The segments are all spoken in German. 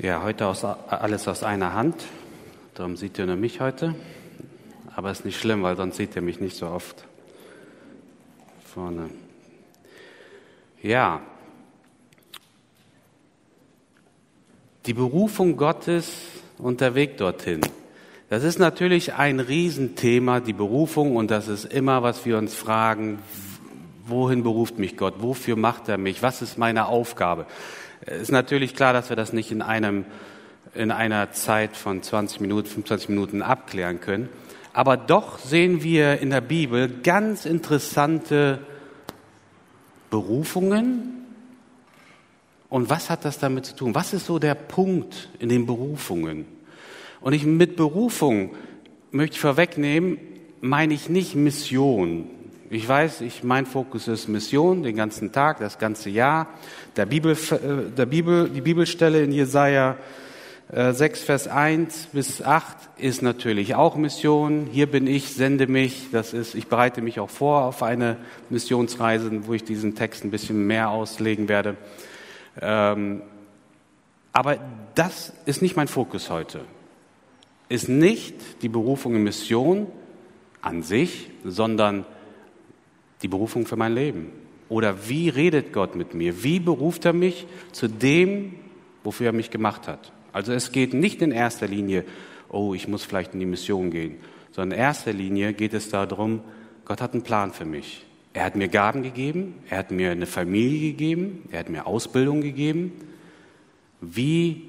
Ja, heute aus, alles aus einer Hand. Darum sieht ihr nur mich heute. Aber ist nicht schlimm, weil sonst seht ihr mich nicht so oft vorne. Ja. Die Berufung Gottes und der Weg dorthin. Das ist natürlich ein Riesenthema, die Berufung, und das ist immer, was wir uns fragen, wohin beruft mich Gott? Wofür macht er mich? Was ist meine Aufgabe? Ist natürlich klar, dass wir das nicht in einem, in einer Zeit von 20 Minuten, 25 Minuten abklären können. Aber doch sehen wir in der Bibel ganz interessante Berufungen. Und was hat das damit zu tun? Was ist so der Punkt in den Berufungen? Und ich mit Berufung möchte ich vorwegnehmen, meine ich nicht Mission, ich weiß, ich, mein Fokus ist Mission, den ganzen Tag, das ganze Jahr. Der Bibel, äh, der Bibel, die Bibelstelle in Jesaja 6, äh, Vers 1 bis 8 ist natürlich auch Mission. Hier bin ich, sende mich. Das ist, ich bereite mich auch vor auf eine Missionsreise, wo ich diesen Text ein bisschen mehr auslegen werde. Ähm, aber das ist nicht mein Fokus heute. Ist nicht die Berufung in Mission an sich, sondern die Berufung für mein Leben? Oder wie redet Gott mit mir? Wie beruft er mich zu dem, wofür er mich gemacht hat? Also es geht nicht in erster Linie, oh, ich muss vielleicht in die Mission gehen, sondern in erster Linie geht es darum, Gott hat einen Plan für mich. Er hat mir Gaben gegeben, er hat mir eine Familie gegeben, er hat mir Ausbildung gegeben. Wie,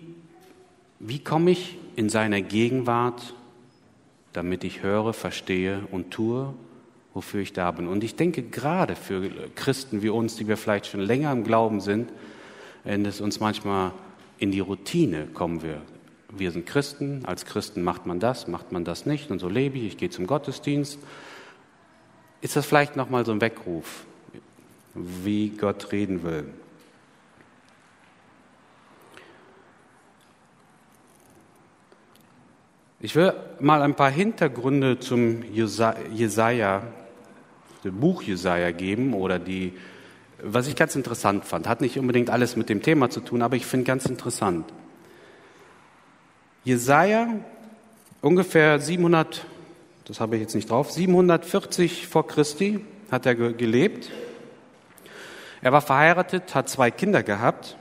wie komme ich in seiner Gegenwart, damit ich höre, verstehe und tue wofür ich da bin. Und ich denke gerade für Christen wie uns, die wir vielleicht schon länger im Glauben sind, wenn es uns manchmal in die Routine kommen wir. Wir sind Christen, als Christen macht man das, macht man das nicht und so lebe ich, ich gehe zum Gottesdienst. Ist das vielleicht nochmal so ein Weckruf, wie Gott reden will? Ich will mal ein paar Hintergründe zum Jesaja dem Buch Jesaja geben oder die, was ich ganz interessant fand. Hat nicht unbedingt alles mit dem Thema zu tun, aber ich finde ganz interessant. Jesaja, ungefähr 700, das habe ich jetzt nicht drauf, 740 vor Christi hat er gelebt. Er war verheiratet, hat zwei Kinder gehabt.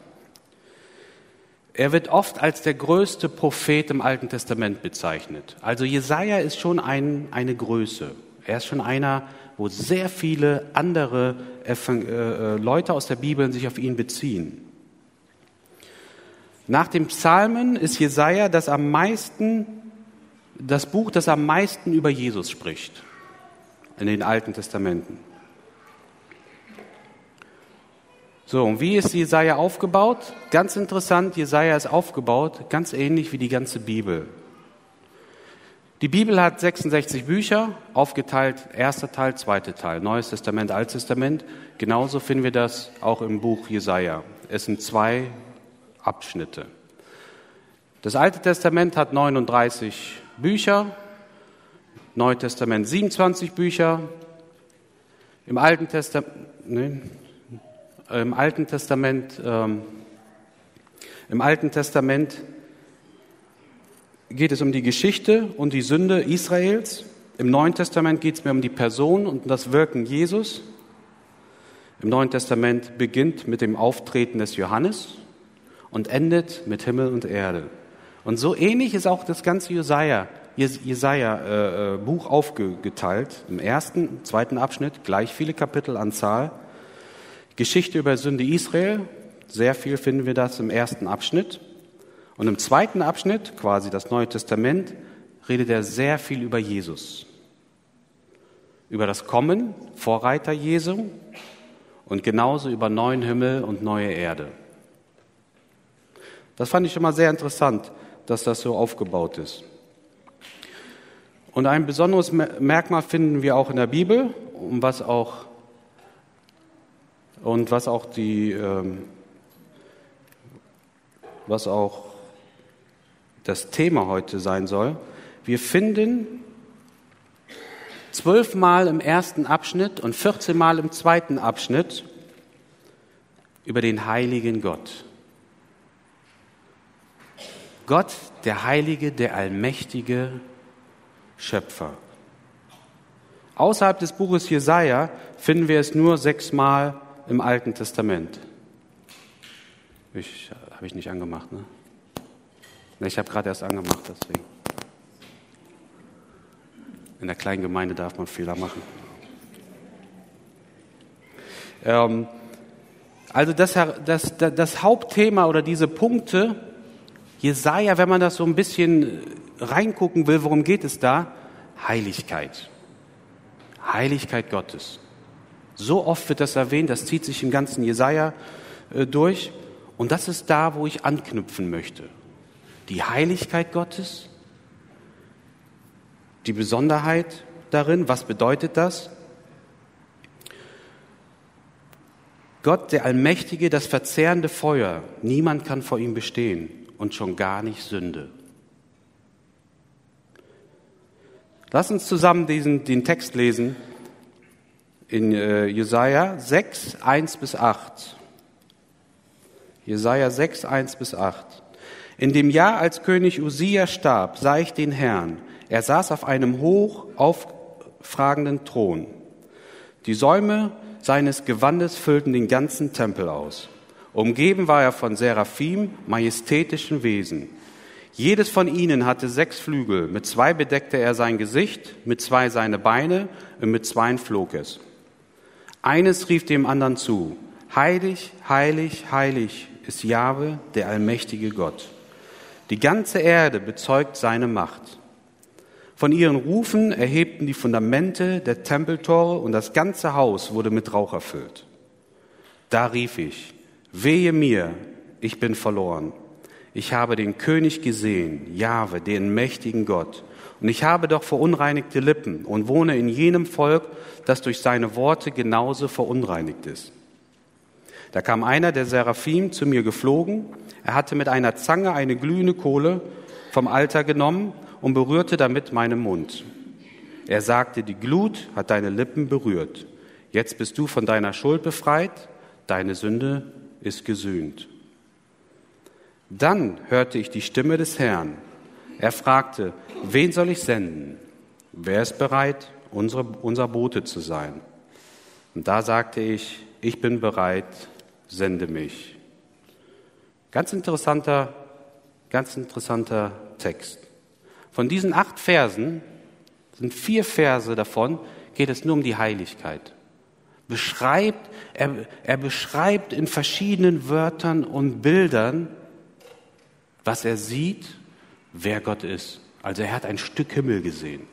Er wird oft als der größte Prophet im Alten Testament bezeichnet. Also Jesaja ist schon ein, eine Größe. Er ist schon einer, wo sehr viele andere äh, äh, Leute aus der Bibel sich auf ihn beziehen. Nach dem Psalmen ist Jesaja das am meisten, das Buch, das am meisten über Jesus spricht in den Alten Testamenten. So, und wie ist Jesaja aufgebaut? Ganz interessant, Jesaja ist aufgebaut, ganz ähnlich wie die ganze Bibel. Die Bibel hat 66 Bücher, aufgeteilt, erster Teil, zweiter Teil, Neues Testament, Altes Testament. Genauso finden wir das auch im Buch Jesaja. Es sind zwei Abschnitte. Das Alte Testament hat 39 Bücher, Neue Testament 27 Bücher. Im Alten Testament, nee, im Alten Testament, ähm, im Alten Testament geht es um die Geschichte und die Sünde Israels. Im Neuen Testament geht es mir um die Person und das Wirken Jesus. Im Neuen Testament beginnt mit dem Auftreten des Johannes und endet mit Himmel und Erde. Und so ähnlich ist auch das ganze Jesaja, Jesaja äh, äh, Buch aufgeteilt. Im ersten, zweiten Abschnitt gleich viele Kapitel an Zahl. Geschichte über Sünde Israel, sehr viel finden wir das im ersten Abschnitt. Und im zweiten Abschnitt, quasi das Neue Testament, redet er sehr viel über Jesus. Über das Kommen, Vorreiter Jesu und genauso über neuen Himmel und neue Erde. Das fand ich immer sehr interessant, dass das so aufgebaut ist. Und ein besonderes Merkmal finden wir auch in der Bibel, und was auch, und was auch die, ähm, was auch das Thema heute sein soll. Wir finden zwölfmal im ersten Abschnitt und 14 Mal im zweiten Abschnitt über den heiligen Gott. Gott, der Heilige, der Allmächtige Schöpfer. Außerhalb des Buches Jesaja finden wir es nur sechsmal im Alten Testament. Ich, habe ich nicht angemacht, ne? Ich habe gerade erst angemacht, deswegen. In der kleinen Gemeinde darf man Fehler machen. Ähm, also das, das, das Hauptthema oder diese Punkte, Jesaja, wenn man das so ein bisschen reingucken will, worum geht es da? Heiligkeit. Heiligkeit Gottes. So oft wird das erwähnt, das zieht sich im ganzen Jesaja äh, durch. Und das ist da, wo ich anknüpfen möchte. Die Heiligkeit Gottes, die Besonderheit darin, was bedeutet das? Gott, der Allmächtige, das verzehrende Feuer, niemand kann vor ihm bestehen und schon gar nicht Sünde. Lass uns zusammen diesen, den Text lesen in äh, Jesaja 6, 1 bis 8. Jesaja 6, 1 bis 8. In dem Jahr, als König Usia starb, sah ich den Herrn. Er saß auf einem hoch auffragenden Thron. Die Säume seines Gewandes füllten den ganzen Tempel aus. Umgeben war er von Seraphim, majestätischen Wesen. Jedes von ihnen hatte sechs Flügel, mit zwei bedeckte er sein Gesicht, mit zwei seine Beine und mit zweien flog es. Eines rief dem anderen zu, heilig, heilig, heilig ist Jahwe, der allmächtige Gott. Die ganze Erde bezeugt seine Macht. Von ihren Rufen erhebten die Fundamente der Tempeltore und das ganze Haus wurde mit Rauch erfüllt. Da rief ich, wehe mir, ich bin verloren. Ich habe den König gesehen, Jahwe, den mächtigen Gott. Und ich habe doch verunreinigte Lippen und wohne in jenem Volk, das durch seine Worte genauso verunreinigt ist. Da kam einer der Seraphim zu mir geflogen. Er hatte mit einer Zange eine glühende Kohle vom Alter genommen und berührte damit meinen Mund. Er sagte, die Glut hat deine Lippen berührt. Jetzt bist du von deiner Schuld befreit, deine Sünde ist gesühnt. Dann hörte ich die Stimme des Herrn. Er fragte, wen soll ich senden? Wer ist bereit, unsere, unser Bote zu sein? Und da sagte ich, ich bin bereit, sende mich. Ganz interessanter, ganz interessanter Text. Von diesen acht Versen sind vier Verse davon, geht es nur um die Heiligkeit. Beschreibt, er, er beschreibt in verschiedenen Wörtern und Bildern, was er sieht, wer Gott ist. Also er hat ein Stück Himmel gesehen.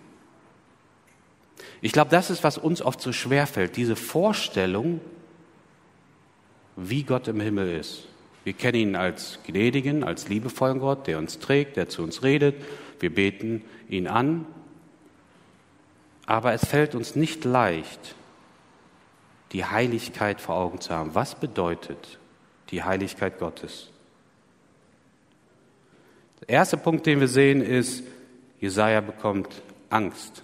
Ich glaube, das ist, was uns oft so schwer fällt, diese Vorstellung, wie Gott im Himmel ist. Wir kennen ihn als gnädigen, als liebevollen Gott, der uns trägt, der zu uns redet. Wir beten ihn an. Aber es fällt uns nicht leicht, die Heiligkeit vor Augen zu haben. Was bedeutet die Heiligkeit Gottes? Der erste Punkt, den wir sehen, ist, Jesaja bekommt Angst.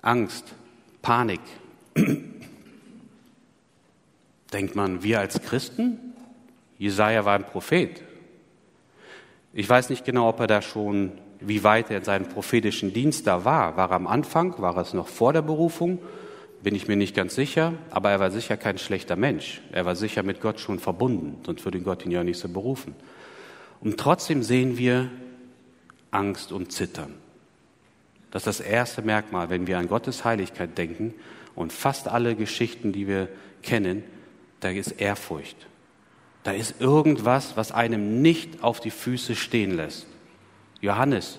Angst, Panik. Denkt man, wir als Christen? Jesaja war ein Prophet. Ich weiß nicht genau, ob er da schon, wie weit er in seinem prophetischen Dienst da war. War er am Anfang? War es noch vor der Berufung? Bin ich mir nicht ganz sicher. Aber er war sicher kein schlechter Mensch. Er war sicher mit Gott schon verbunden. Sonst würde Gott ihn ja nicht so berufen. Und trotzdem sehen wir Angst und Zittern. Das ist das erste Merkmal, wenn wir an Gottes Heiligkeit denken und fast alle Geschichten, die wir kennen, da ist Ehrfurcht. Da ist irgendwas, was einem nicht auf die Füße stehen lässt. Johannes,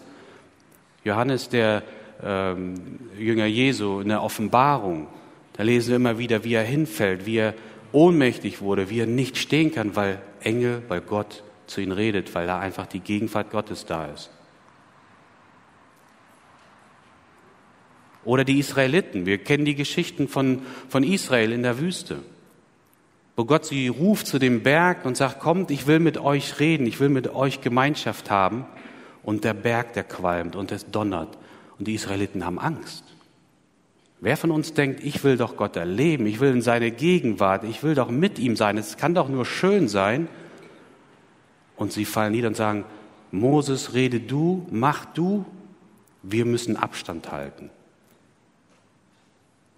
Johannes, der ähm, Jünger Jesu in der Offenbarung, da lesen wir immer wieder, wie er hinfällt, wie er ohnmächtig wurde, wie er nicht stehen kann, weil Engel, weil Gott zu ihm redet, weil da einfach die Gegenwart Gottes da ist. Oder die Israeliten. Wir kennen die Geschichten von, von Israel in der Wüste wo Gott sie ruft zu dem Berg und sagt, kommt, ich will mit euch reden, ich will mit euch Gemeinschaft haben. Und der Berg, der qualmt und es donnert. Und die Israeliten haben Angst. Wer von uns denkt, ich will doch Gott erleben, ich will in seine Gegenwart, ich will doch mit ihm sein, es kann doch nur schön sein. Und sie fallen nieder und sagen, Moses, rede du, mach du, wir müssen Abstand halten.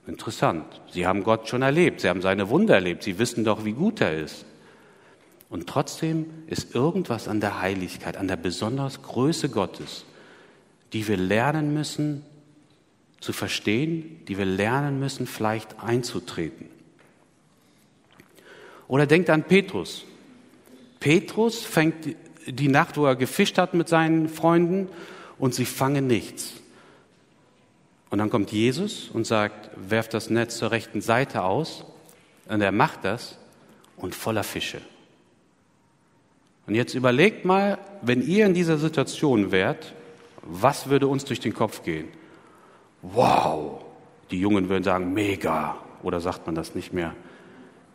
Interessant. Sie haben Gott schon erlebt, sie haben seine Wunder erlebt, sie wissen doch, wie gut er ist. Und trotzdem ist irgendwas an der Heiligkeit, an der besonders Größe Gottes, die wir lernen müssen zu verstehen, die wir lernen müssen, vielleicht einzutreten. Oder denkt an Petrus. Petrus fängt die Nacht, wo er gefischt hat mit seinen Freunden und sie fangen nichts. Und dann kommt Jesus und sagt, werft das Netz zur rechten Seite aus. Und er macht das und voller Fische. Und jetzt überlegt mal, wenn ihr in dieser Situation wärt, was würde uns durch den Kopf gehen? Wow! Die Jungen würden sagen, mega. Oder sagt man das nicht mehr?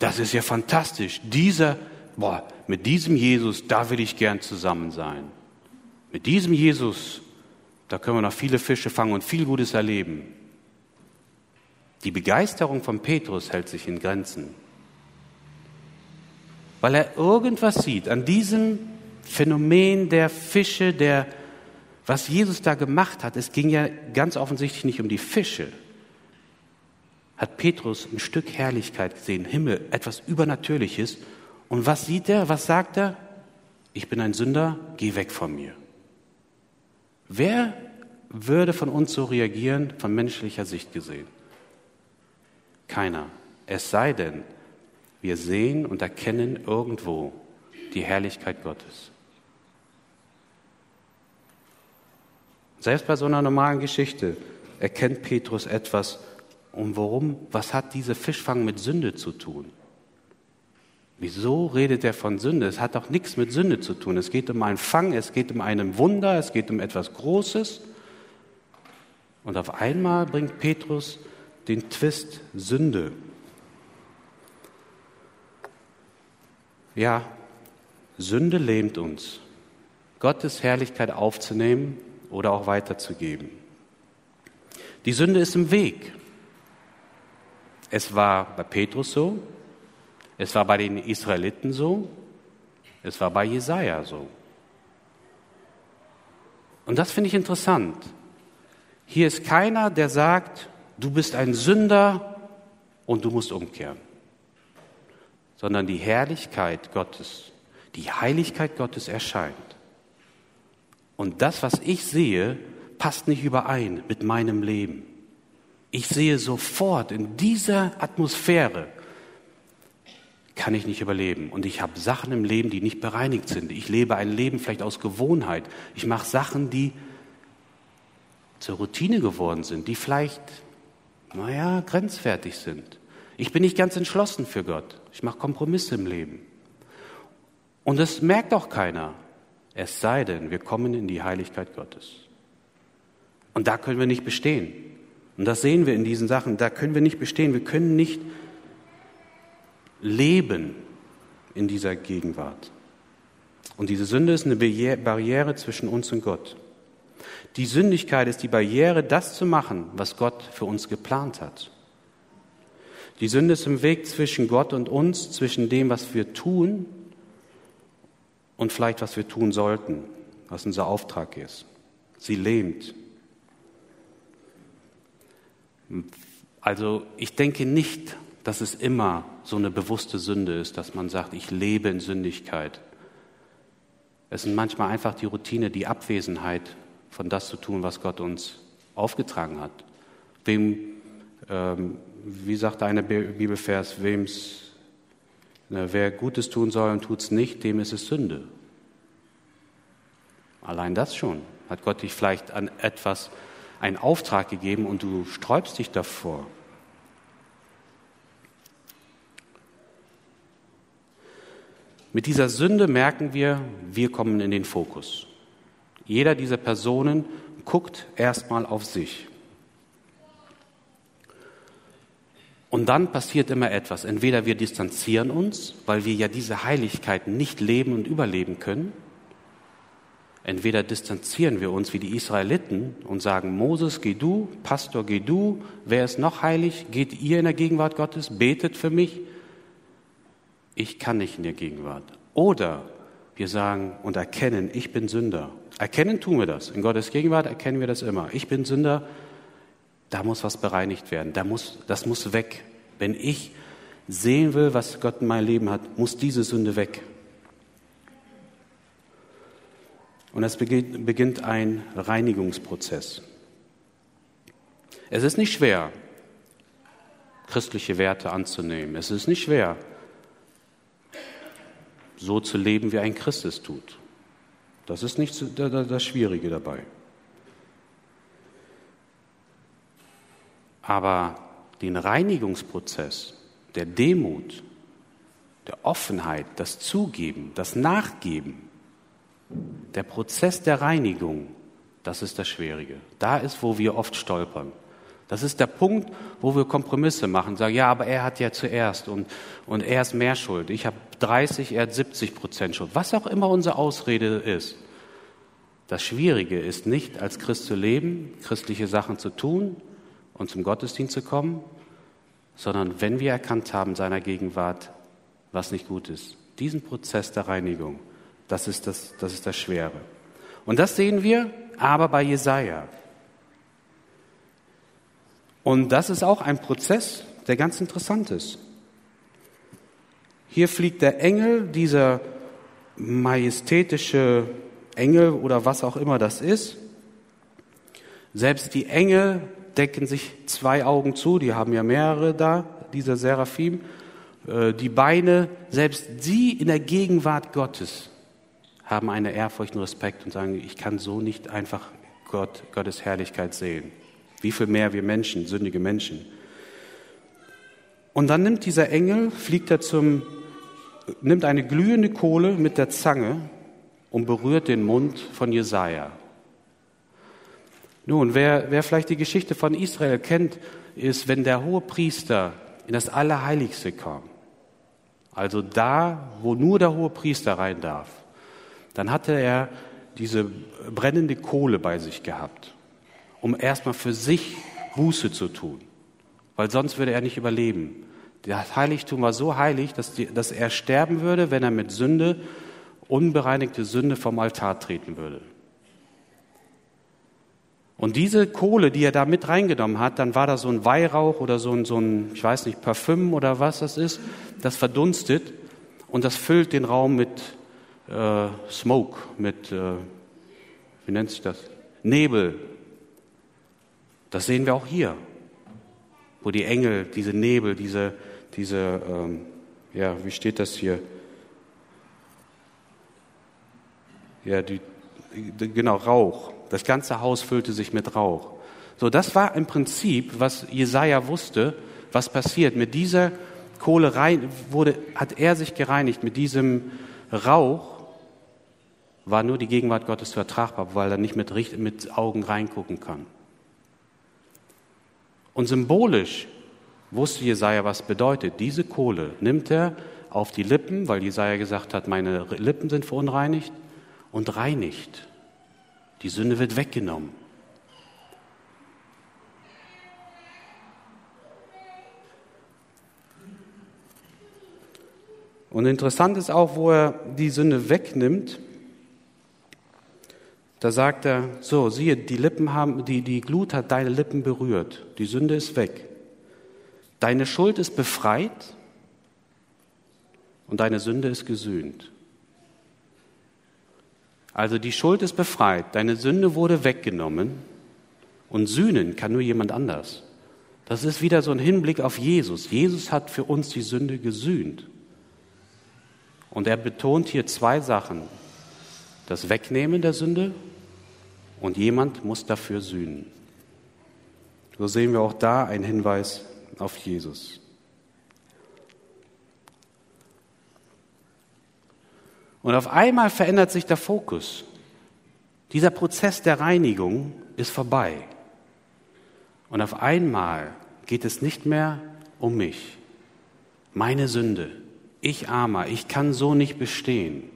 Das ist ja fantastisch. Dieser, boah, mit diesem Jesus, da will ich gern zusammen sein. Mit diesem Jesus da können wir noch viele Fische fangen und viel Gutes erleben. Die Begeisterung von Petrus hält sich in Grenzen, weil er irgendwas sieht an diesem Phänomen der Fische, der, was Jesus da gemacht hat. Es ging ja ganz offensichtlich nicht um die Fische. Hat Petrus ein Stück Herrlichkeit gesehen, Himmel, etwas Übernatürliches. Und was sieht er? Was sagt er? Ich bin ein Sünder, geh weg von mir. Wer würde von uns so reagieren, von menschlicher Sicht gesehen? Keiner. Es sei denn, wir sehen und erkennen irgendwo die Herrlichkeit Gottes. Selbst bei so einer normalen Geschichte erkennt Petrus etwas. Und warum? Was hat diese Fischfang mit Sünde zu tun? Wieso redet er von Sünde? Es hat doch nichts mit Sünde zu tun. Es geht um einen Fang, es geht um einen Wunder, es geht um etwas Großes. Und auf einmal bringt Petrus den Twist Sünde. Ja, Sünde lähmt uns, Gottes Herrlichkeit aufzunehmen oder auch weiterzugeben. Die Sünde ist im Weg. Es war bei Petrus so, es war bei den Israeliten so, es war bei Jesaja so. Und das finde ich interessant. Hier ist keiner, der sagt, du bist ein Sünder und du musst umkehren, sondern die Herrlichkeit Gottes, die Heiligkeit Gottes erscheint. Und das, was ich sehe, passt nicht überein mit meinem Leben. Ich sehe sofort in dieser Atmosphäre, kann ich nicht überleben. Und ich habe Sachen im Leben, die nicht bereinigt sind. Ich lebe ein Leben vielleicht aus Gewohnheit. Ich mache Sachen, die zur Routine geworden sind, die vielleicht, naja, grenzwertig sind. Ich bin nicht ganz entschlossen für Gott. Ich mache Kompromisse im Leben. Und das merkt auch keiner. Es sei denn, wir kommen in die Heiligkeit Gottes. Und da können wir nicht bestehen. Und das sehen wir in diesen Sachen. Da können wir nicht bestehen. Wir können nicht leben in dieser Gegenwart. Und diese Sünde ist eine Barriere zwischen uns und Gott. Die Sündigkeit ist die Barriere, das zu machen, was Gott für uns geplant hat. Die Sünde ist im Weg zwischen Gott und uns, zwischen dem, was wir tun und vielleicht, was wir tun sollten, was unser Auftrag ist. Sie lähmt. Also ich denke nicht, dass es immer so eine bewusste Sünde ist, dass man sagt, ich lebe in Sündigkeit. Es sind manchmal einfach die Routine, die Abwesenheit von das zu tun, was Gott uns aufgetragen hat. Wem, ähm, wie sagt eine Bibelvers, wem's, ne, wer Gutes tun soll und tut es nicht, dem ist es Sünde. Allein das schon. Hat Gott dich vielleicht an etwas, einen Auftrag gegeben und du sträubst dich davor. Mit dieser Sünde merken wir, wir kommen in den Fokus. Jeder dieser Personen guckt erstmal auf sich. Und dann passiert immer etwas. Entweder wir distanzieren uns, weil wir ja diese Heiligkeit nicht leben und überleben können. Entweder distanzieren wir uns wie die Israeliten und sagen, Moses, geh du, Pastor, geh du, wer ist noch heilig? Geht ihr in der Gegenwart Gottes, betet für mich ich kann nicht in der Gegenwart. Oder Wir sagen und erkennen, ich bin Sünder. Erkennen tun wir das. In Gottes Gegenwart erkennen wir das immer. Ich bin Sünder, da muss was bereinigt werden. Da muss, das muss weg. Wenn ich sehen will, was Gott in meinem Leben hat, muss diese Sünde weg. Und es beginnt ein Reinigungsprozess. Es ist nicht schwer, christliche Werte anzunehmen. Es ist nicht schwer, so zu leben, wie ein Christ es tut. Das ist nicht das Schwierige dabei. Aber den Reinigungsprozess der Demut, der Offenheit, das Zugeben, das Nachgeben, der Prozess der Reinigung, das ist das Schwierige. Da ist, wo wir oft stolpern. Das ist der Punkt, wo wir Kompromisse machen, sagen, ja, aber er hat ja zuerst und, und er ist mehr schuld. Ich habe 30, er hat 70 Prozent Schuld. Was auch immer unsere Ausrede ist. Das Schwierige ist nicht, als Christ zu leben, christliche Sachen zu tun und zum Gottesdienst zu kommen, sondern wenn wir erkannt haben seiner Gegenwart, was nicht gut ist. Diesen Prozess der Reinigung, das ist das, das ist das Schwere. Und das sehen wir aber bei Jesaja. Und das ist auch ein Prozess, der ganz interessant ist. Hier fliegt der Engel, dieser majestätische Engel oder was auch immer das ist. Selbst die Engel decken sich zwei Augen zu, die haben ja mehrere da, dieser Seraphim. Äh, die Beine, selbst sie in der Gegenwart Gottes haben eine Ehrfurcht und Respekt und sagen, ich kann so nicht einfach Gott, Gottes Herrlichkeit sehen. Wie viel mehr wir Menschen, sündige Menschen. Und dann nimmt dieser Engel, fliegt er zum, nimmt eine glühende Kohle mit der Zange und berührt den Mund von Jesaja. Nun, wer, wer vielleicht die Geschichte von Israel kennt, ist, wenn der hohe Priester in das Allerheiligste kam, also da, wo nur der hohe Priester rein darf, dann hatte er diese brennende Kohle bei sich gehabt, um erstmal für sich Buße zu tun, weil sonst würde er nicht überleben. Das Heiligtum war so heilig, dass, die, dass er sterben würde, wenn er mit Sünde, unbereinigte Sünde vom Altar treten würde. Und diese Kohle, die er da mit reingenommen hat, dann war da so ein Weihrauch oder so ein, so ein, ich weiß nicht, Parfüm oder was das ist, das verdunstet und das füllt den Raum mit äh, Smoke, mit, äh, wie nennt sich das? Nebel. Das sehen wir auch hier, wo die Engel, diese Nebel, diese, diese, ähm, ja, wie steht das hier? Ja, die, genau, Rauch. Das ganze Haus füllte sich mit Rauch. So, das war im Prinzip, was Jesaja wusste, was passiert. Mit dieser Kohle rein, wurde, hat er sich gereinigt. Mit diesem Rauch war nur die Gegenwart Gottes vertragbar, weil er nicht mit, mit Augen reingucken kann. Und symbolisch wusste Jesaja, was bedeutet. Diese Kohle nimmt er auf die Lippen, weil Jesaja gesagt hat, meine Lippen sind verunreinigt und reinigt. Die Sünde wird weggenommen. Und interessant ist auch, wo er die Sünde wegnimmt. Da sagt er, so, siehe, die Lippen haben, die, die Glut hat deine Lippen berührt. Die Sünde ist weg. Deine Schuld ist befreit und deine Sünde ist gesühnt. Also die Schuld ist befreit, deine Sünde wurde weggenommen und sühnen kann nur jemand anders. Das ist wieder so ein Hinblick auf Jesus. Jesus hat für uns die Sünde gesühnt. Und er betont hier zwei Sachen. Das Wegnehmen der Sünde und jemand muss dafür sühnen. So sehen wir auch da einen Hinweis auf Jesus. Und auf einmal verändert sich der Fokus. Dieser Prozess der Reinigung ist vorbei. Und auf einmal geht es nicht mehr um mich, meine Sünde, ich armer, ich kann so nicht bestehen.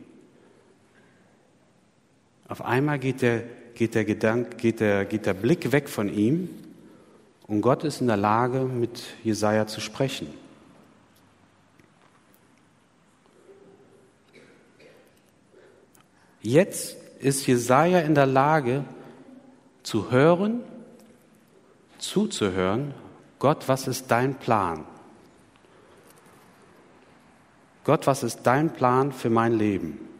Auf einmal geht der, geht der, Gedanke, geht der, geht der Blick weg von ihm und Gott ist in der Lage, mit Jesaja zu sprechen. Jetzt ist Jesaja in der Lage zu hören, zuzuhören, Gott, was ist dein Plan? Gott, was ist dein Plan für mein Leben?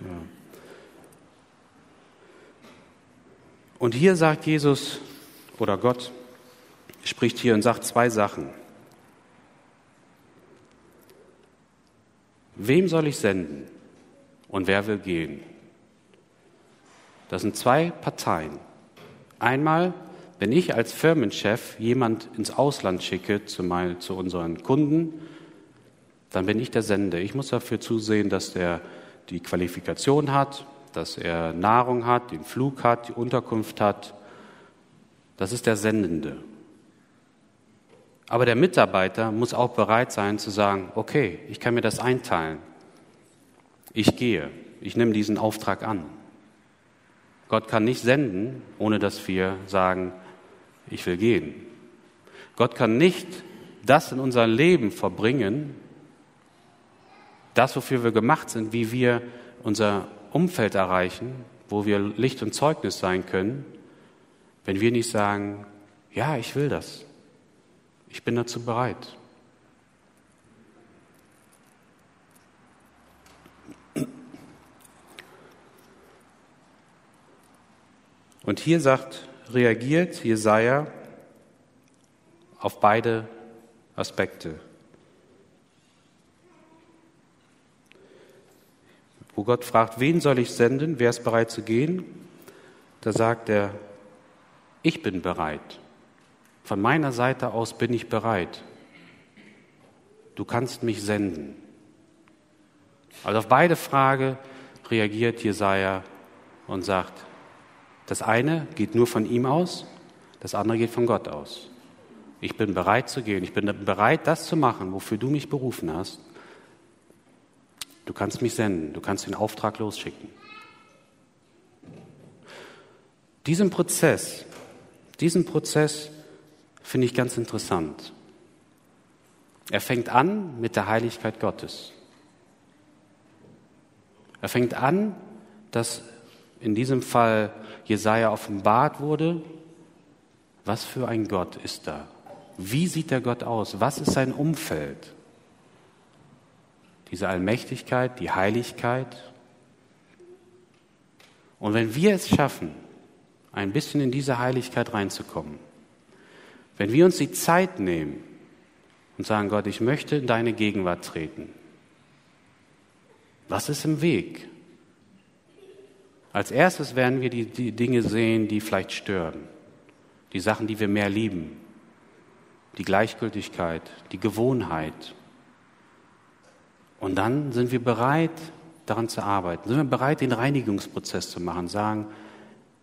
Ja. Und hier sagt Jesus oder Gott, spricht hier und sagt zwei Sachen. Wem soll ich senden und wer will gehen? Das sind zwei Parteien. Einmal, wenn ich als Firmenchef jemand ins Ausland schicke zu, mein, zu unseren Kunden, dann bin ich der Sende. Ich muss dafür zusehen, dass der die Qualifikation hat, dass er Nahrung hat, den Flug hat, die Unterkunft hat. Das ist der Sendende. Aber der Mitarbeiter muss auch bereit sein zu sagen, okay, ich kann mir das einteilen. Ich gehe, ich nehme diesen Auftrag an. Gott kann nicht senden, ohne dass wir sagen, ich will gehen. Gott kann nicht das in unser Leben verbringen, das, wofür wir gemacht sind, wie wir unser Umfeld erreichen, wo wir Licht und Zeugnis sein können, wenn wir nicht sagen, ja, ich will das. Ich bin dazu bereit. Und hier sagt, reagiert Jesaja auf beide Aspekte. Wo Gott fragt, wen soll ich senden? Wer ist bereit zu gehen? Da sagt er, ich bin bereit. Von meiner Seite aus bin ich bereit. Du kannst mich senden. Also auf beide Fragen reagiert Jesaja und sagt, das eine geht nur von ihm aus, das andere geht von Gott aus. Ich bin bereit zu gehen. Ich bin bereit, das zu machen, wofür du mich berufen hast. Du kannst mich senden. Du kannst den Auftrag losschicken. Diesen Prozess, diesen Prozess finde ich ganz interessant. Er fängt an mit der Heiligkeit Gottes. Er fängt an, dass in diesem Fall Jesaja offenbart wurde, was für ein Gott ist da? Wie sieht der Gott aus? Was ist sein Umfeld? Diese Allmächtigkeit, die Heiligkeit. Und wenn wir es schaffen, ein bisschen in diese Heiligkeit reinzukommen, wenn wir uns die Zeit nehmen und sagen, Gott, ich möchte in deine Gegenwart treten, was ist im Weg? Als erstes werden wir die, die Dinge sehen, die vielleicht stören, die Sachen, die wir mehr lieben, die Gleichgültigkeit, die Gewohnheit. Und dann sind wir bereit, daran zu arbeiten. Sind wir bereit, den Reinigungsprozess zu machen, sagen,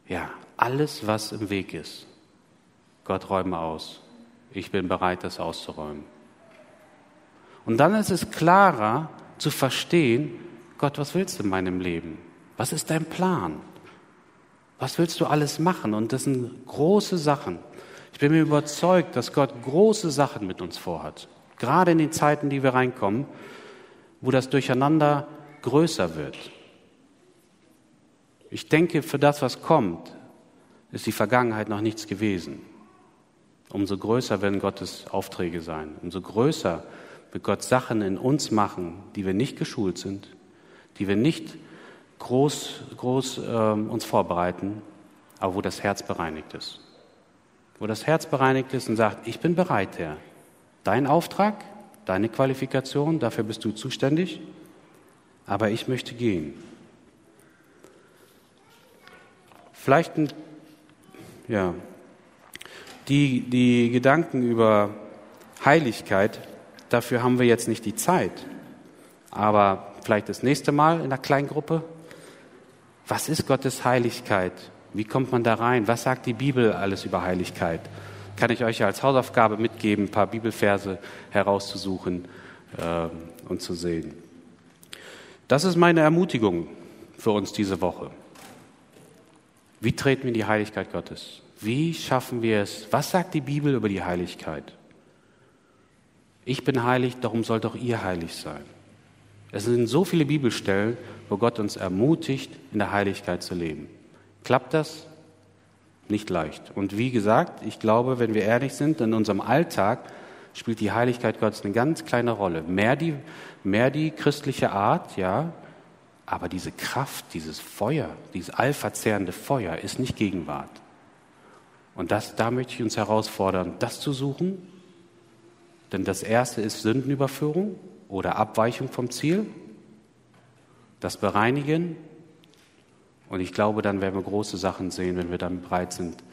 ja, alles, was im Weg ist, Gott räume aus. Ich bin bereit, das auszuräumen. Und dann ist es klarer zu verstehen, Gott, was willst du in meinem Leben? Was ist dein Plan? Was willst du alles machen? Und das sind große Sachen. Ich bin mir überzeugt, dass Gott große Sachen mit uns vorhat. Gerade in den Zeiten, die wir reinkommen, wo das Durcheinander größer wird. Ich denke, für das, was kommt, ist die Vergangenheit noch nichts gewesen. Umso größer werden Gottes Aufträge sein. Umso größer wird Gott Sachen in uns machen, die wir nicht geschult sind, die wir nicht groß, groß äh, uns vorbereiten, aber wo das Herz bereinigt ist. Wo das Herz bereinigt ist und sagt, ich bin bereit, Herr. Dein Auftrag, deine Qualifikation, dafür bist du zuständig, aber ich möchte gehen. Vielleicht ein, ja, die, die Gedanken über Heiligkeit, dafür haben wir jetzt nicht die Zeit. Aber vielleicht das nächste Mal in der Kleingruppe. Was ist Gottes Heiligkeit? Wie kommt man da rein? Was sagt die Bibel alles über Heiligkeit? Kann ich euch als Hausaufgabe mitgeben, ein paar Bibelverse herauszusuchen äh, und zu sehen. Das ist meine Ermutigung für uns diese Woche. Wie treten wir in die Heiligkeit Gottes? Wie schaffen wir es? Was sagt die Bibel über die Heiligkeit? Ich bin heilig, darum sollt auch ihr heilig sein. Es sind so viele Bibelstellen, wo Gott uns ermutigt, in der Heiligkeit zu leben. Klappt das? Nicht leicht. Und wie gesagt, ich glaube, wenn wir ehrlich sind, in unserem Alltag spielt die Heiligkeit Gottes eine ganz kleine Rolle. Mehr die, mehr die christliche Art, ja, aber diese Kraft, dieses Feuer, dieses allverzehrende Feuer ist nicht Gegenwart. Und das, da möchte ich uns herausfordern, das zu suchen. Denn das erste ist Sündenüberführung oder Abweichung vom Ziel. Das Bereinigen. Und ich glaube, dann werden wir große Sachen sehen, wenn wir dann bereit sind,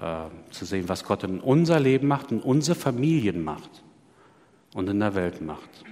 äh, zu sehen, was Gott in unser Leben macht, in unsere Familien macht und in der Welt macht.